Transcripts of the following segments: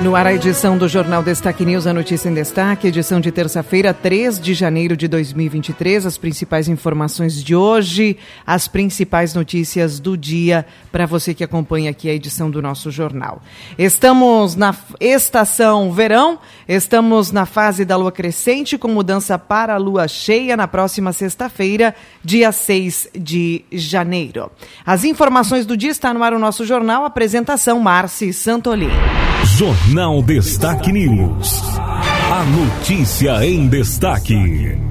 No ar, a edição do Jornal Destaque News, a notícia em destaque, edição de terça-feira, 3 de janeiro de 2023. As principais informações de hoje, as principais notícias do dia para você que acompanha aqui a edição do nosso jornal. Estamos na estação verão, estamos na fase da lua crescente, com mudança para a lua cheia na próxima sexta-feira, dia 6 de janeiro. As informações do dia está no ar o nosso jornal, apresentação Marci Santolini. Jornal Destaque News. A notícia em destaque.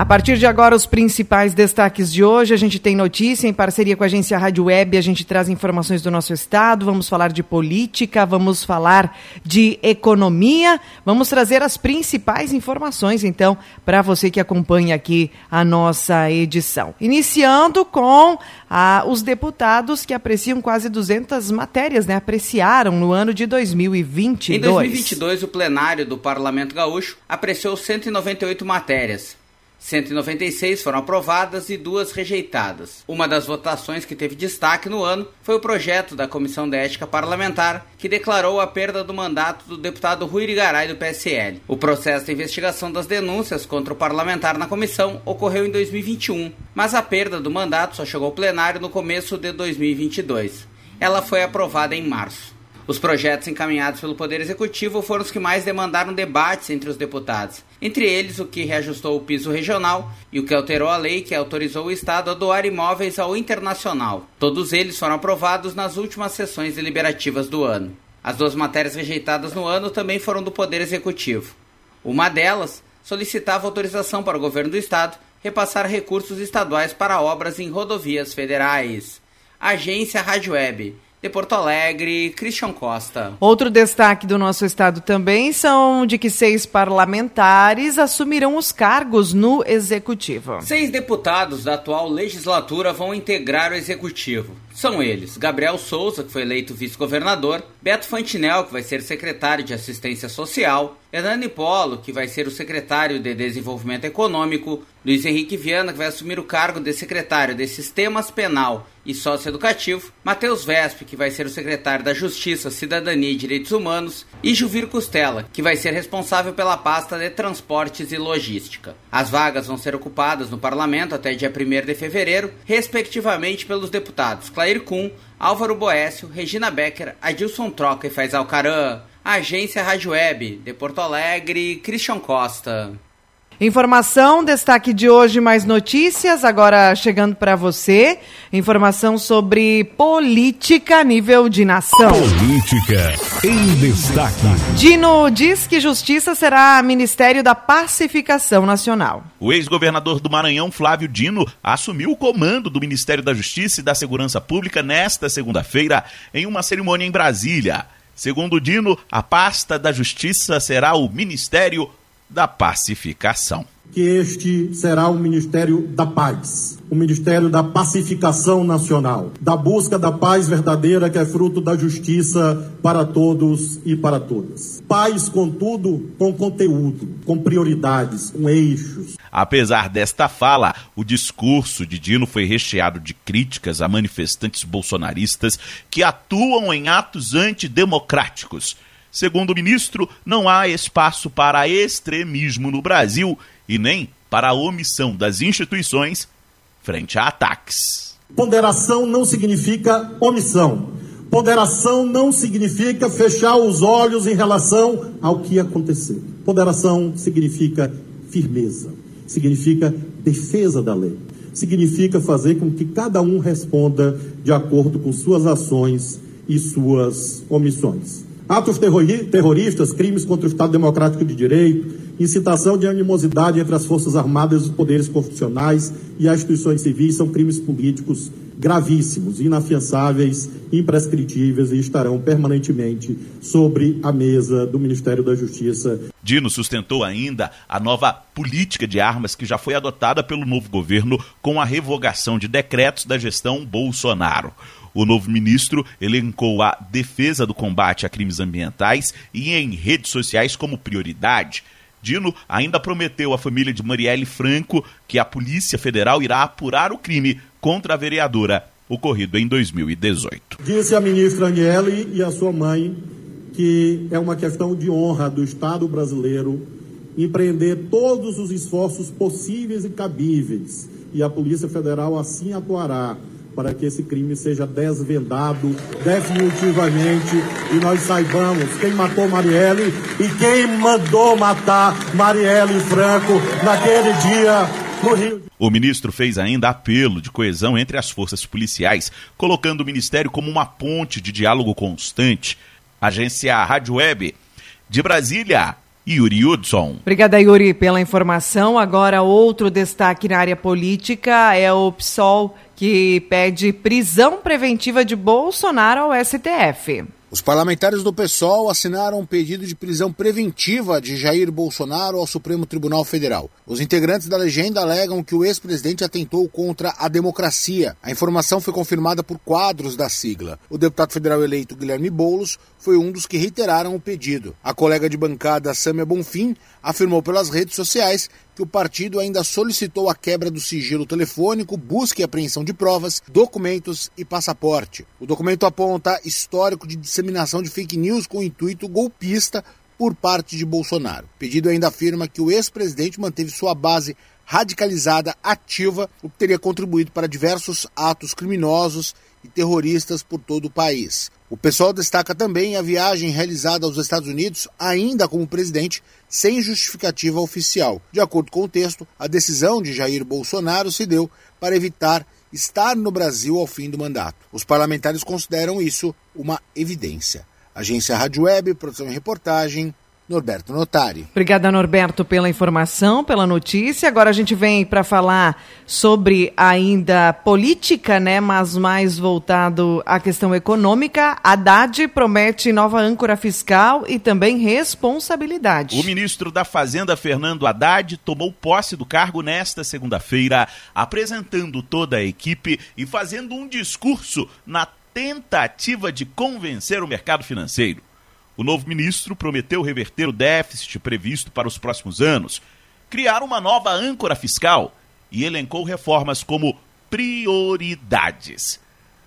A partir de agora, os principais destaques de hoje. A gente tem notícia em parceria com a agência Rádio Web. A gente traz informações do nosso estado. Vamos falar de política, vamos falar de economia. Vamos trazer as principais informações, então, para você que acompanha aqui a nossa edição. Iniciando com os deputados que apreciam quase 200 matérias, né? Apreciaram no ano de 2022. Em 2022, o plenário do Parlamento Gaúcho apreciou 198 matérias. 196 foram aprovadas e duas rejeitadas. Uma das votações que teve destaque no ano foi o projeto da Comissão de Ética Parlamentar, que declarou a perda do mandato do deputado Rui Irigaray do PSL. O processo de investigação das denúncias contra o parlamentar na comissão ocorreu em 2021, mas a perda do mandato só chegou ao plenário no começo de 2022. Ela foi aprovada em março. Os projetos encaminhados pelo Poder Executivo foram os que mais demandaram debates entre os deputados, entre eles o que reajustou o piso regional e o que alterou a lei que autorizou o Estado a doar imóveis ao internacional. Todos eles foram aprovados nas últimas sessões deliberativas do ano. As duas matérias rejeitadas no ano também foram do Poder Executivo. Uma delas solicitava autorização para o governo do Estado repassar recursos estaduais para obras em rodovias federais. Agência Rádio Web de Porto Alegre, Christian Costa. Outro destaque do nosso estado também são de que seis parlamentares assumirão os cargos no executivo. Seis deputados da atual legislatura vão integrar o executivo. São eles Gabriel Souza, que foi eleito vice-governador, Beto Fantinel, que vai ser secretário de Assistência Social, Hernani Polo, que vai ser o secretário de Desenvolvimento Econômico, Luiz Henrique Viana, que vai assumir o cargo de secretário de Sistemas Penal e Socioeducativo, Matheus Vesp, que vai ser o secretário da Justiça, Cidadania e Direitos Humanos, e Juvir Costela, que vai ser responsável pela pasta de Transportes e Logística. As vagas vão ser ocupadas no Parlamento até dia 1 de fevereiro, respectivamente pelos deputados Clair Kuhn, Álvaro Boécio, Regina Becker, Adilson Troca e Faisal Caran. Agência Rádio Web, de Porto Alegre, Christian Costa. Informação, destaque de hoje, mais notícias, agora chegando para você. Informação sobre política a nível de nação. Política em destaque. Dino diz que justiça será Ministério da Pacificação Nacional. O ex-governador do Maranhão, Flávio Dino, assumiu o comando do Ministério da Justiça e da Segurança Pública nesta segunda-feira em uma cerimônia em Brasília. Segundo Dino, a pasta da Justiça será o Ministério da pacificação. Que este será o Ministério da Paz, o Ministério da Pacificação Nacional, da busca da paz verdadeira que é fruto da justiça para todos e para todas. Paz, contudo, com conteúdo, com prioridades, com eixos. Apesar desta fala, o discurso de Dino foi recheado de críticas a manifestantes bolsonaristas que atuam em atos antidemocráticos Segundo o ministro, não há espaço para extremismo no Brasil e nem para a omissão das instituições frente a ataques. Ponderação não significa omissão. Ponderação não significa fechar os olhos em relação ao que aconteceu. Ponderação significa firmeza, significa defesa da lei, significa fazer com que cada um responda de acordo com suas ações e suas omissões. Atos terroristas, crimes contra o Estado Democrático de Direito, incitação de animosidade entre as Forças Armadas, os poderes constitucionais e as instituições civis são crimes políticos gravíssimos, inafiançáveis, imprescritíveis e estarão permanentemente sobre a mesa do Ministério da Justiça. Dino sustentou ainda a nova política de armas que já foi adotada pelo novo governo com a revogação de decretos da gestão Bolsonaro. O novo ministro elencou a defesa do combate a crimes ambientais e em redes sociais como prioridade. Dino ainda prometeu à família de Marielle Franco que a Polícia Federal irá apurar o crime contra a vereadora ocorrido em 2018. Disse a ministra Aniele e a sua mãe que é uma questão de honra do Estado brasileiro empreender todos os esforços possíveis e cabíveis, e a Polícia Federal assim atuará para que esse crime seja desvendado definitivamente e nós saibamos quem matou Marielle e quem mandou matar Marielle Franco naquele dia no Rio. O ministro fez ainda apelo de coesão entre as forças policiais, colocando o ministério como uma ponte de diálogo constante. Agência Rádio Web de Brasília. Yuri Hudson. Obrigada, Yuri, pela informação. Agora, outro destaque na área política é o PSOL, que pede prisão preventiva de Bolsonaro ao STF. Os parlamentares do PSOL assinaram um pedido de prisão preventiva de Jair Bolsonaro ao Supremo Tribunal Federal. Os integrantes da legenda alegam que o ex-presidente atentou contra a democracia. A informação foi confirmada por quadros da sigla. O deputado federal eleito Guilherme Boulos foi um dos que reiteraram o pedido. A colega de bancada Sâmia Bonfim afirmou pelas redes sociais que o partido ainda solicitou a quebra do sigilo telefônico, busca e apreensão de provas, documentos e passaporte. O documento aponta histórico de disseminação de fake news com intuito golpista por parte de Bolsonaro. O pedido ainda afirma que o ex-presidente manteve sua base radicalizada ativa, o que teria contribuído para diversos atos criminosos e terroristas por todo o país. O pessoal destaca também a viagem realizada aos Estados Unidos, ainda como presidente, sem justificativa oficial. De acordo com o texto, a decisão de Jair Bolsonaro se deu para evitar estar no Brasil ao fim do mandato. Os parlamentares consideram isso uma evidência. Agência Rádio Web, produção e reportagem, Norberto Notari. Obrigada, Norberto, pela informação, pela notícia. Agora a gente vem para falar sobre ainda política, né, mas mais voltado à questão econômica. Haddad promete nova âncora fiscal e também responsabilidade. O ministro da Fazenda, Fernando Haddad, tomou posse do cargo nesta segunda-feira, apresentando toda a equipe e fazendo um discurso na tentativa de convencer o mercado financeiro. O novo ministro prometeu reverter o déficit previsto para os próximos anos, criar uma nova âncora fiscal e elencou reformas como prioridades.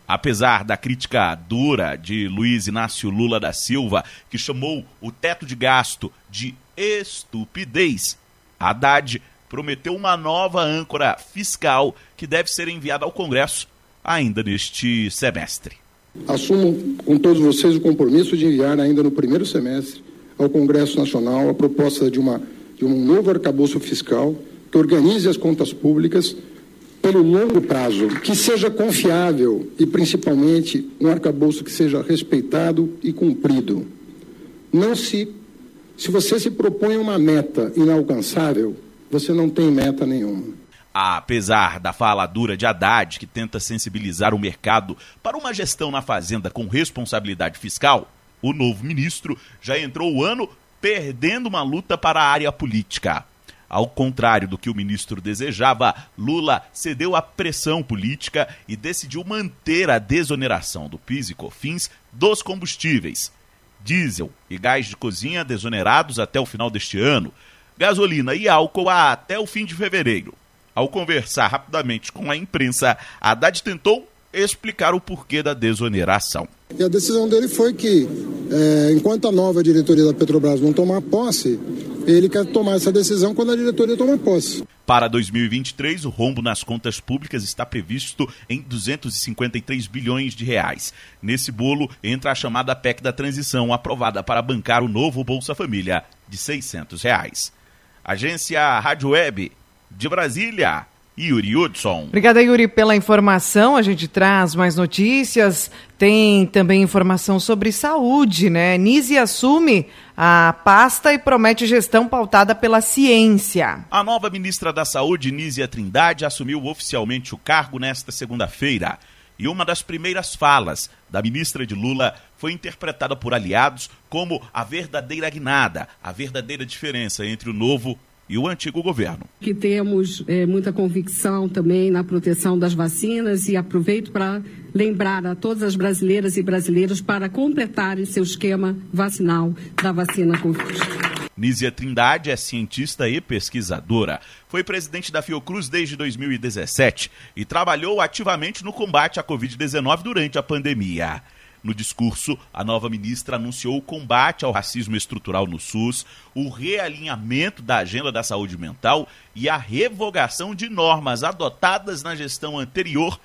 Apesar da crítica dura de Luiz Inácio Lula da Silva, que chamou o teto de gasto de estupidez, Haddad prometeu uma nova âncora fiscal que deve ser enviada ao Congresso ainda neste semestre. Assumo com todos vocês o compromisso de enviar ainda no primeiro semestre ao Congresso Nacional a proposta de, uma, de um novo arcabouço fiscal que organize as contas públicas pelo longo prazo, que seja confiável e, principalmente, um arcabouço que seja respeitado e cumprido. Não se. Se você se propõe uma meta inalcançável, você não tem meta nenhuma. Apesar da fala dura de Haddad, que tenta sensibilizar o mercado para uma gestão na Fazenda com responsabilidade fiscal, o novo ministro já entrou o ano perdendo uma luta para a área política. Ao contrário do que o ministro desejava, Lula cedeu à pressão política e decidiu manter a desoneração do PIS e COFINS dos combustíveis. Diesel e gás de cozinha desonerados até o final deste ano, gasolina e álcool até o fim de fevereiro. Ao conversar rapidamente com a imprensa, Haddad tentou explicar o porquê da desoneração. E a decisão dele foi que, é, enquanto a nova diretoria da Petrobras não tomar posse, ele quer tomar essa decisão quando a diretoria tomar posse. Para 2023, o rombo nas contas públicas está previsto em 253 bilhões de reais. Nesse bolo entra a chamada PEC da transição, aprovada para bancar o novo Bolsa Família de 600 reais. Agência Rádio Web de Brasília, Yuri Hudson. Obrigada, Yuri, pela informação. A gente traz mais notícias. Tem também informação sobre saúde, né? Nise assume a pasta e promete gestão pautada pela ciência. A nova ministra da Saúde, Nízia Trindade, assumiu oficialmente o cargo nesta segunda-feira. E uma das primeiras falas da ministra de Lula foi interpretada por aliados como a verdadeira guinada, a verdadeira diferença entre o novo e o antigo governo. Que temos é, muita convicção também na proteção das vacinas e aproveito para lembrar a todas as brasileiras e brasileiros para completarem seu esquema vacinal da vacina Covid. Nízia Trindade é cientista e pesquisadora. Foi presidente da Fiocruz desde 2017 e trabalhou ativamente no combate à Covid-19 durante a pandemia. No discurso, a nova ministra anunciou o combate ao racismo estrutural no SUS, o realinhamento da agenda da saúde mental e a revogação de normas adotadas na gestão anterior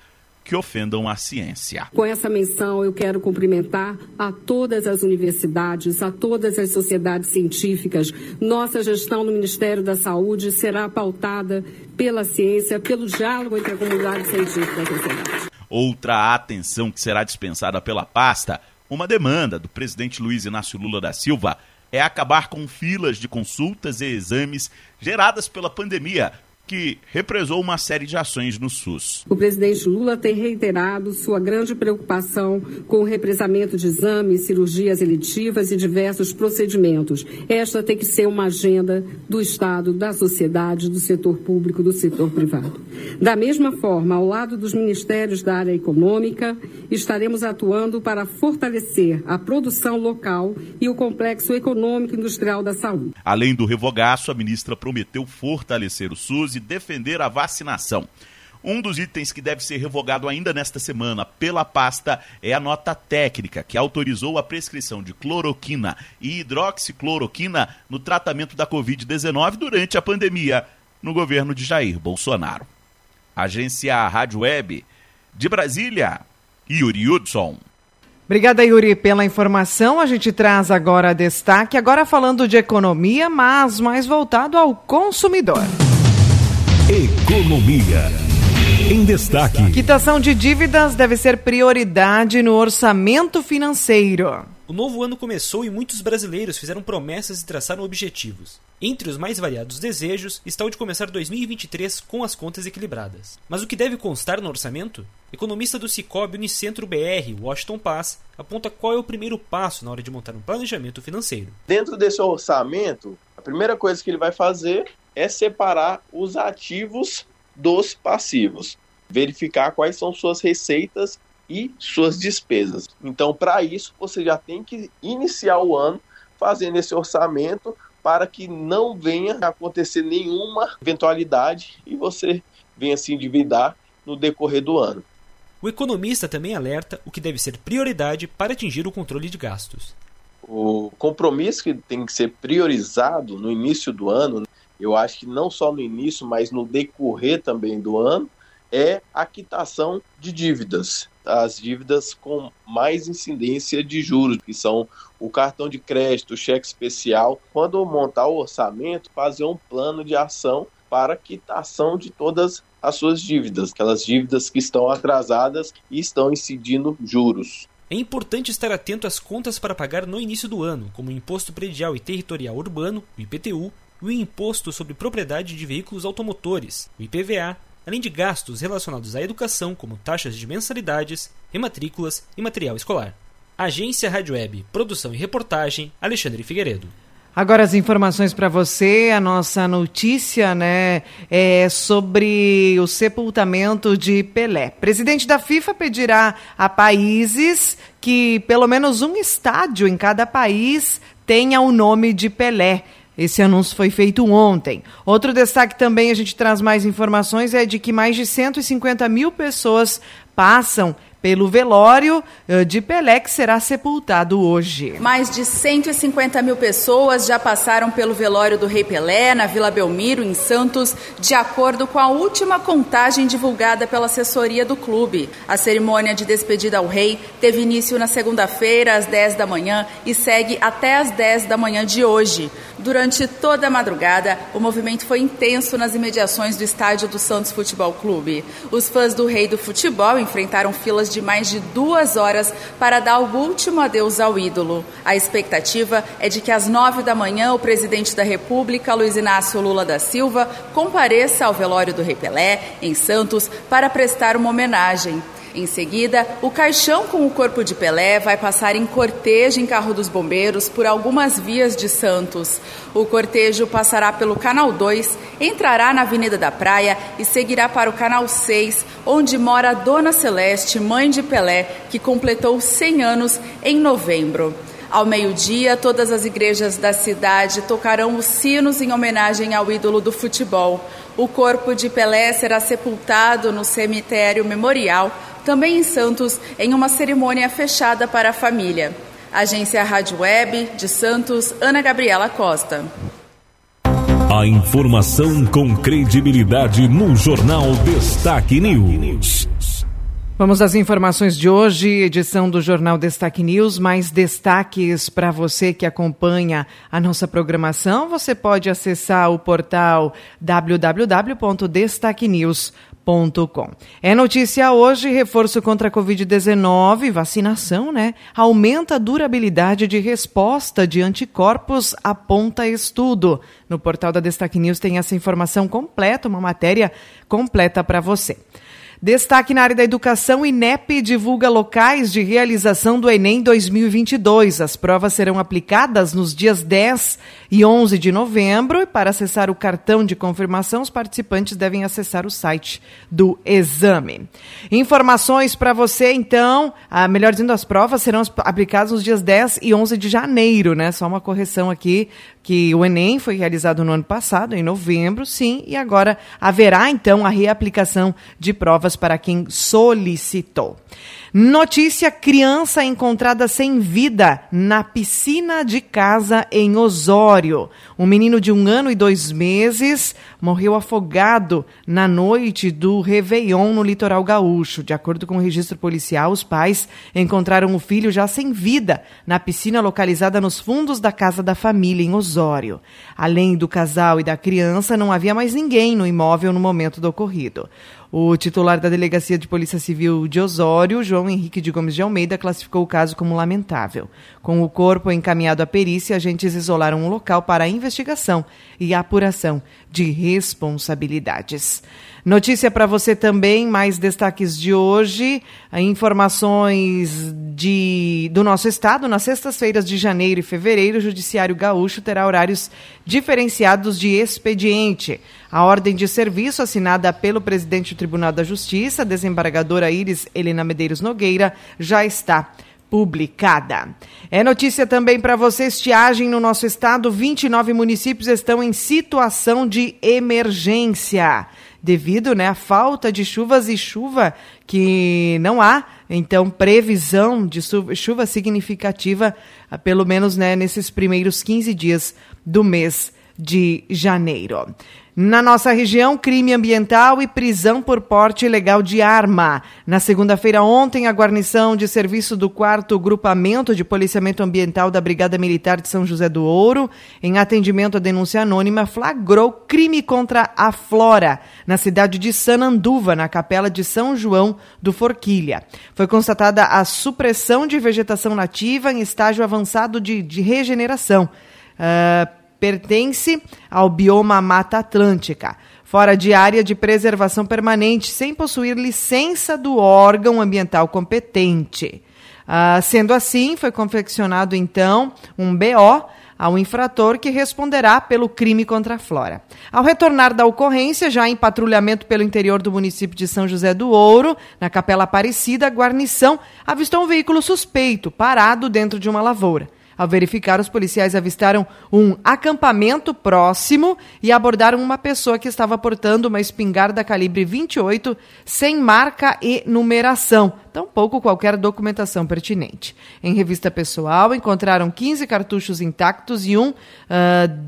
que ofendam a ciência. Com essa menção, eu quero cumprimentar a todas as universidades, a todas as sociedades científicas. Nossa gestão no Ministério da Saúde será pautada pela ciência, pelo diálogo entre a comunidade científica e a sociedade. Outra atenção que será dispensada pela pasta, uma demanda do presidente Luiz Inácio Lula da Silva, é acabar com filas de consultas e exames geradas pela pandemia, que represou uma série de ações no SUS. O presidente Lula tem reiterado sua grande preocupação com o represamento de exames, cirurgias eletivas e diversos procedimentos. Esta tem que ser uma agenda do Estado, da sociedade, do setor público, do setor privado. Da mesma forma, ao lado dos ministérios da área econômica, estaremos atuando para fortalecer a produção local e o complexo econômico industrial da saúde. Além do revogaço, a ministra prometeu fortalecer o SUS defender a vacinação. Um dos itens que deve ser revogado ainda nesta semana pela pasta é a nota técnica que autorizou a prescrição de cloroquina e hidroxicloroquina no tratamento da Covid-19 durante a pandemia no governo de Jair Bolsonaro. Agência Rádio Web de Brasília, Yuri Hudson. Obrigada, Yuri, pela informação. A gente traz agora destaque, agora falando de economia, mas mais voltado ao consumidor. Economia. Em destaque. Quitação de dívidas deve ser prioridade no orçamento financeiro. O novo ano começou e muitos brasileiros fizeram promessas e traçaram objetivos. Entre os mais variados desejos está o de começar 2023 com as contas equilibradas. Mas o que deve constar no orçamento? Economista do Cicobi Unicentro BR, Washington Paz, aponta qual é o primeiro passo na hora de montar um planejamento financeiro. Dentro desse orçamento, a primeira coisa que ele vai fazer é separar os ativos dos passivos, verificar quais são suas receitas e suas despesas. Então, para isso, você já tem que iniciar o ano fazendo esse orçamento para que não venha acontecer nenhuma eventualidade e você venha se endividar no decorrer do ano. O economista também alerta o que deve ser prioridade para atingir o controle de gastos. O compromisso que tem que ser priorizado no início do ano eu acho que não só no início, mas no decorrer também do ano, é a quitação de dívidas. As dívidas com mais incidência de juros, que são o cartão de crédito, o cheque especial. Quando montar o orçamento, fazer um plano de ação para quitação de todas as suas dívidas, aquelas dívidas que estão atrasadas e estão incidindo juros. É importante estar atento às contas para pagar no início do ano, como o Imposto Predial e Territorial Urbano, o IPTU, o Imposto sobre Propriedade de Veículos Automotores, o IPVA, além de gastos relacionados à educação, como taxas de mensalidades, rematrículas e material escolar. Agência Rádio Web, produção e reportagem, Alexandre Figueiredo. Agora as informações para você, a nossa notícia, né, é sobre o sepultamento de Pelé. Presidente da FIFA pedirá a países que pelo menos um estádio em cada país tenha o nome de Pelé. Esse anúncio foi feito ontem. Outro destaque também, a gente traz mais informações, é de que mais de 150 mil pessoas passam pelo velório eh, de Pelé, que será sepultado hoje. Mais de 150 mil pessoas já passaram pelo velório do Rei Pelé, na Vila Belmiro, em Santos, de acordo com a última contagem divulgada pela assessoria do clube. A cerimônia de despedida ao rei teve início na segunda-feira, às 10 da manhã, e segue até às 10 da manhã de hoje. Durante toda a madrugada, o movimento foi intenso nas imediações do estádio do Santos Futebol Clube. Os fãs do Rei do Futebol enfrentaram filas de mais de duas horas para dar o último adeus ao ídolo. A expectativa é de que às nove da manhã o presidente da República, Luiz Inácio Lula da Silva, compareça ao velório do Rei Pelé, em Santos, para prestar uma homenagem. Em seguida, o caixão com o corpo de Pelé vai passar em cortejo em carro dos bombeiros por algumas vias de Santos. O cortejo passará pelo Canal 2, entrará na Avenida da Praia e seguirá para o Canal 6, onde mora Dona Celeste, mãe de Pelé, que completou 100 anos em novembro. Ao meio-dia, todas as igrejas da cidade tocarão os sinos em homenagem ao ídolo do futebol. O corpo de Pelé será sepultado no cemitério memorial, também em Santos, em uma cerimônia fechada para a família. Agência Rádio Web de Santos, Ana Gabriela Costa. A informação com credibilidade no Jornal Destaque News. Vamos às informações de hoje, edição do Jornal Destaque News. Mais destaques para você que acompanha a nossa programação. Você pode acessar o portal www.destaquenews.com. É notícia hoje, reforço contra a Covid-19, vacinação, né? Aumenta a durabilidade de resposta de anticorpos, aponta estudo. No portal da Destaque News tem essa informação completa, uma matéria completa para você. Destaque na área da educação, INEP divulga locais de realização do Enem 2022. As provas serão aplicadas nos dias 10 e 11 de novembro e para acessar o cartão de confirmação, os participantes devem acessar o site do exame. Informações para você, então, ah, melhor dizendo, as provas serão aplicadas nos dias 10 e 11 de janeiro, né? Só uma correção aqui, que o Enem foi realizado no ano passado, em novembro, sim, e agora haverá, então, a reaplicação de provas para quem solicitou. Notícia: criança encontrada sem vida na piscina de casa em Osório. Um menino de um ano e dois meses morreu afogado na noite do Réveillon no litoral gaúcho. De acordo com o registro policial, os pais encontraram o filho já sem vida na piscina localizada nos fundos da casa da família em Osório. Além do casal e da criança, não havia mais ninguém no imóvel no momento do ocorrido. O titular da Delegacia de Polícia Civil de Osório, João Henrique de Gomes de Almeida, classificou o caso como lamentável. Com o corpo encaminhado à perícia, agentes isolaram o local para a investigação e apuração de responsabilidades. Notícia para você também, mais destaques de hoje, informações de, do nosso estado. Nas sextas-feiras de janeiro e fevereiro, o Judiciário Gaúcho terá horários diferenciados de expediente. A ordem de serviço assinada pelo presidente do Tribunal da Justiça, desembargadora Iris Helena Medeiros Nogueira, já está publicada. É notícia também para você: estiagem no nosso estado. 29 municípios estão em situação de emergência devido né, à falta de chuvas e chuva que não há, então, previsão de chuva significativa, ah, pelo menos né, nesses primeiros 15 dias do mês de janeiro. Na nossa região, crime ambiental e prisão por porte ilegal de arma. Na segunda-feira ontem, a guarnição de serviço do 4 Grupamento de Policiamento Ambiental da Brigada Militar de São José do Ouro, em atendimento à denúncia anônima, flagrou crime contra a flora, na cidade de Sananduva, na capela de São João do Forquilha. Foi constatada a supressão de vegetação nativa em estágio avançado de, de regeneração. Uh, pertence ao bioma Mata Atlântica, fora de área de preservação permanente, sem possuir licença do órgão ambiental competente. Ah, sendo assim, foi confeccionado então um BO ao infrator que responderá pelo crime contra a flora. Ao retornar da ocorrência, já em patrulhamento pelo interior do município de São José do Ouro, na Capela Aparecida, a guarnição avistou um veículo suspeito parado dentro de uma lavoura. Ao verificar, os policiais avistaram um acampamento próximo e abordaram uma pessoa que estava portando uma espingarda calibre 28 sem marca e numeração, tampouco qualquer documentação pertinente. Em revista pessoal, encontraram 15 cartuchos intactos e um uh,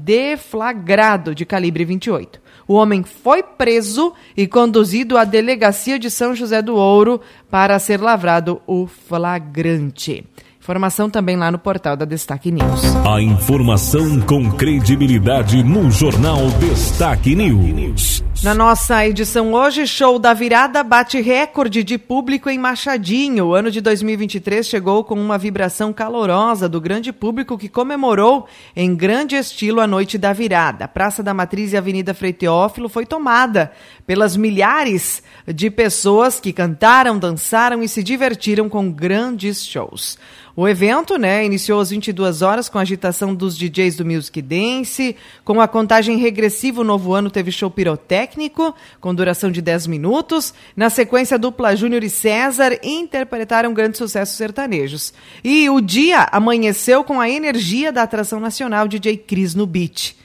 deflagrado de calibre 28. O homem foi preso e conduzido à delegacia de São José do Ouro para ser lavrado o flagrante. Informação também lá no portal da Destaque News. A informação com credibilidade no Jornal Destaque News. Na nossa edição hoje, show da virada bate recorde de público em Machadinho. O ano de 2023 chegou com uma vibração calorosa do grande público que comemorou em grande estilo a noite da virada. A Praça da Matriz e Avenida Frei Teófilo foi tomada pelas milhares de pessoas que cantaram, dançaram e se divertiram com grandes shows. O evento, né, iniciou às 22 horas com a agitação dos DJs do Music Dance, com a contagem regressiva, o novo ano teve show pirotécnico, com duração de 10 minutos. Na sequência, a dupla Júnior e César interpretaram grandes sucessos sertanejos. E o dia amanheceu com a energia da atração nacional DJ Cris no beat.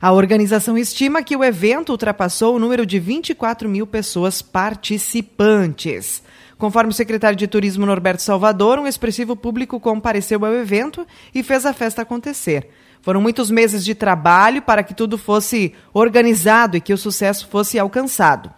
A organização estima que o evento ultrapassou o número de 24 mil pessoas participantes. Conforme o secretário de Turismo Norberto Salvador, um expressivo público compareceu ao evento e fez a festa acontecer. Foram muitos meses de trabalho para que tudo fosse organizado e que o sucesso fosse alcançado.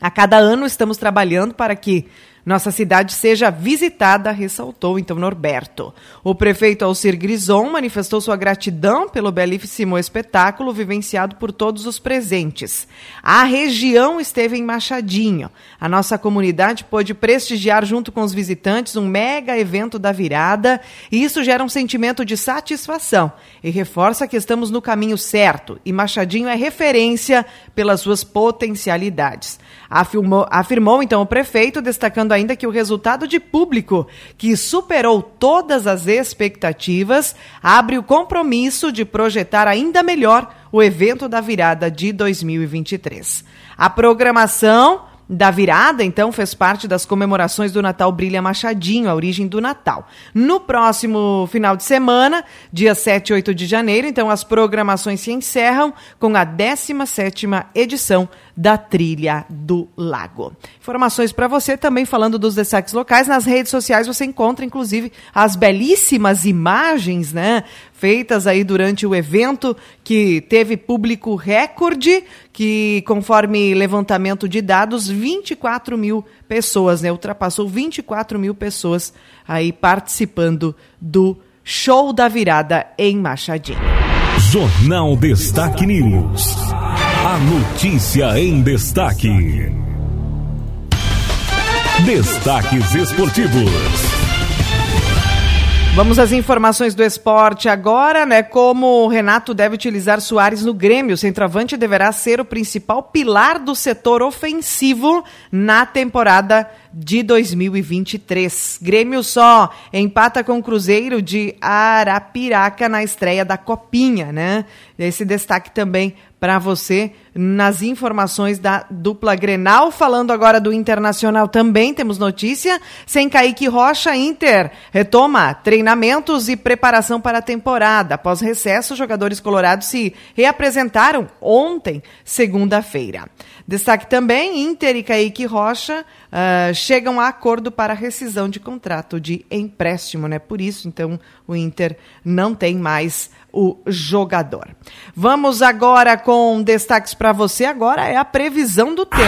A cada ano estamos trabalhando para que nossa cidade seja visitada, ressaltou então Norberto. O prefeito Alcir Grison manifestou sua gratidão pelo belíssimo espetáculo vivenciado por todos os presentes. A região esteve em Machadinho. A nossa comunidade pôde prestigiar junto com os visitantes um mega evento da virada e isso gera um sentimento de satisfação e reforça que estamos no caminho certo e Machadinho é referência pelas suas potencialidades. Afirmou, afirmou então o prefeito, destacando ainda que o resultado de público, que superou todas as expectativas, abre o compromisso de projetar ainda melhor o evento da virada de 2023. A programação da virada, então, fez parte das comemorações do Natal Brilha Machadinho, a origem do Natal. No próximo final de semana, dia 7 e 8 de janeiro, então, as programações se encerram com a 17ª edição da Trilha do Lago. Informações para você também falando dos destaques locais. Nas redes sociais você encontra, inclusive, as belíssimas imagens, né? Feitas aí durante o evento, que teve público recorde, que, conforme levantamento de dados, 24 mil pessoas, né? Ultrapassou 24 mil pessoas aí participando do Show da Virada em Machadinho. Jornal Destaque News. A notícia em destaque. Destaques esportivos. Vamos às informações do esporte agora, né? Como o Renato deve utilizar Soares no Grêmio, o centroavante deverá ser o principal pilar do setor ofensivo na temporada de 2023. Grêmio só empata com o Cruzeiro de Arapiraca na estreia da Copinha, né? Esse destaque também para você nas informações da dupla Grenal. Falando agora do Internacional também, temos notícia. Sem Kaique Rocha, Inter retoma treinamentos e preparação para a temporada. Após recesso, jogadores colorados se reapresentaram ontem, segunda-feira. Destaque também, Inter e Kaique Rocha uh, chegam a acordo para rescisão de contrato de empréstimo, né? Por isso, então, o Inter não tem mais o jogador. Vamos agora com destaques para você. Agora é a previsão do tempo.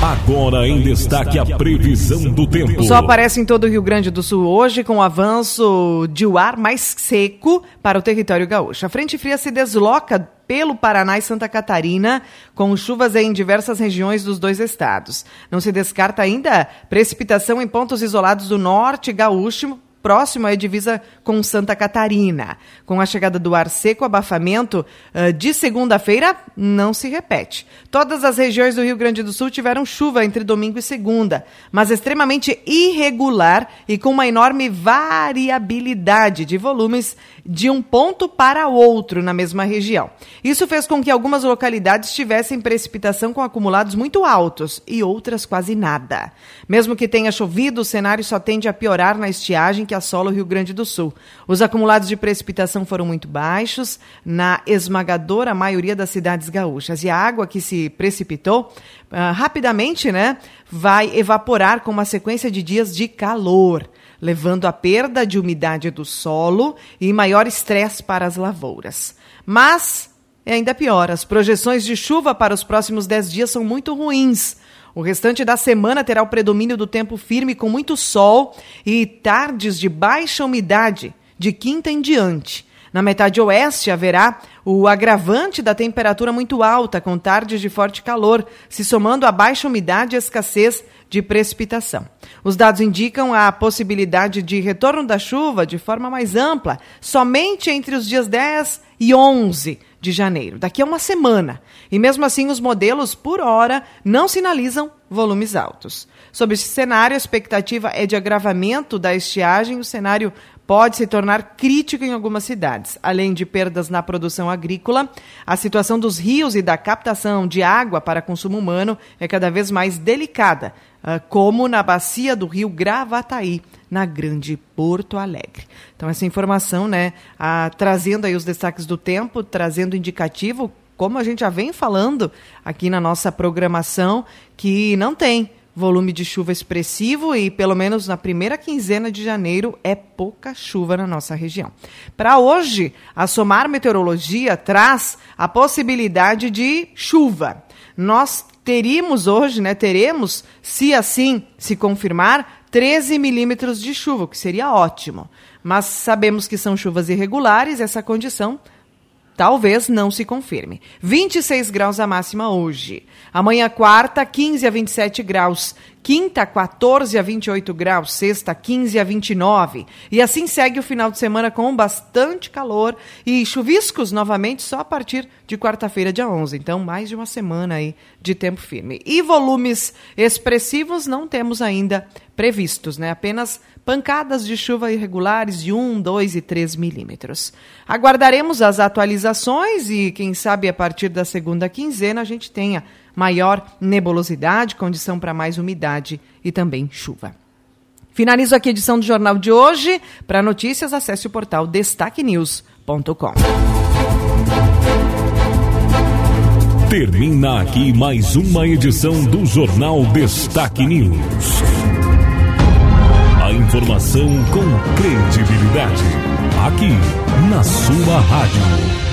Agora em destaque a previsão do tempo. O sol aparece em todo o Rio Grande do Sul hoje com o avanço de o ar mais seco para o território gaúcho. A frente fria se desloca pelo Paraná e Santa Catarina, com chuvas em diversas regiões dos dois estados. Não se descarta ainda precipitação em pontos isolados do norte gaúcho, próximo à divisa com Santa Catarina. Com a chegada do ar seco, abafamento uh, de segunda-feira não se repete. Todas as regiões do Rio Grande do Sul tiveram chuva entre domingo e segunda, mas extremamente irregular e com uma enorme variabilidade de volumes de um ponto para outro na mesma região. Isso fez com que algumas localidades tivessem precipitação com acumulados muito altos e outras quase nada. Mesmo que tenha chovido, o cenário só tende a piorar na estiagem que assola o Rio Grande do Sul. Os acumulados de precipitação foram muito baixos na esmagadora maioria das cidades gaúchas e a água que se precipitou uh, rapidamente, né, vai evaporar com uma sequência de dias de calor levando à perda de umidade do solo e maior estresse para as lavouras. Mas é ainda pior, as projeções de chuva para os próximos 10 dias são muito ruins. O restante da semana terá o predomínio do tempo firme com muito sol e tardes de baixa umidade de quinta em diante. Na metade oeste haverá o agravante da temperatura muito alta, com tardes de forte calor, se somando a baixa umidade e escassez de precipitação. Os dados indicam a possibilidade de retorno da chuva de forma mais ampla, somente entre os dias 10 e 11 de janeiro, daqui a uma semana. E mesmo assim, os modelos por hora não sinalizam volumes altos. Sobre esse cenário, a expectativa é de agravamento da estiagem. O cenário pode se tornar crítico em algumas cidades. Além de perdas na produção agrícola, a situação dos rios e da captação de água para consumo humano é cada vez mais delicada, ah, como na bacia do rio Gravataí, na Grande Porto Alegre. Então, essa informação, né, a, trazendo aí os destaques do tempo, trazendo indicativo, como a gente já vem falando aqui na nossa programação, que não tem volume de chuva expressivo e, pelo menos na primeira quinzena de janeiro, é pouca chuva na nossa região. Para hoje, a Somar Meteorologia traz a possibilidade de chuva. Nós teríamos hoje, né, teremos, se assim se confirmar, 13 milímetros de chuva, o que seria ótimo. Mas sabemos que são chuvas irregulares, essa condição talvez não se confirme. 26 graus a máxima hoje. Amanhã, quarta, 15 a 27 graus. Quinta, 14 a 28 graus. Sexta, 15 a 29. E assim segue o final de semana com bastante calor e chuviscos novamente só a partir de quarta-feira, dia 11. Então, mais de uma semana aí de tempo firme. E volumes expressivos não temos ainda previstos, né? Apenas pancadas de chuva irregulares de 1, 2 e 3 milímetros. Aguardaremos as atualizações e, quem sabe, a partir da segunda quinzena a gente tenha maior nebulosidade, condição para mais umidade e também chuva. Finalizo aqui a edição do Jornal de hoje. Para notícias, acesse o portal destaquenews.com. Termina aqui mais uma edição do Jornal Destaque News. A informação com credibilidade. Aqui, na sua rádio.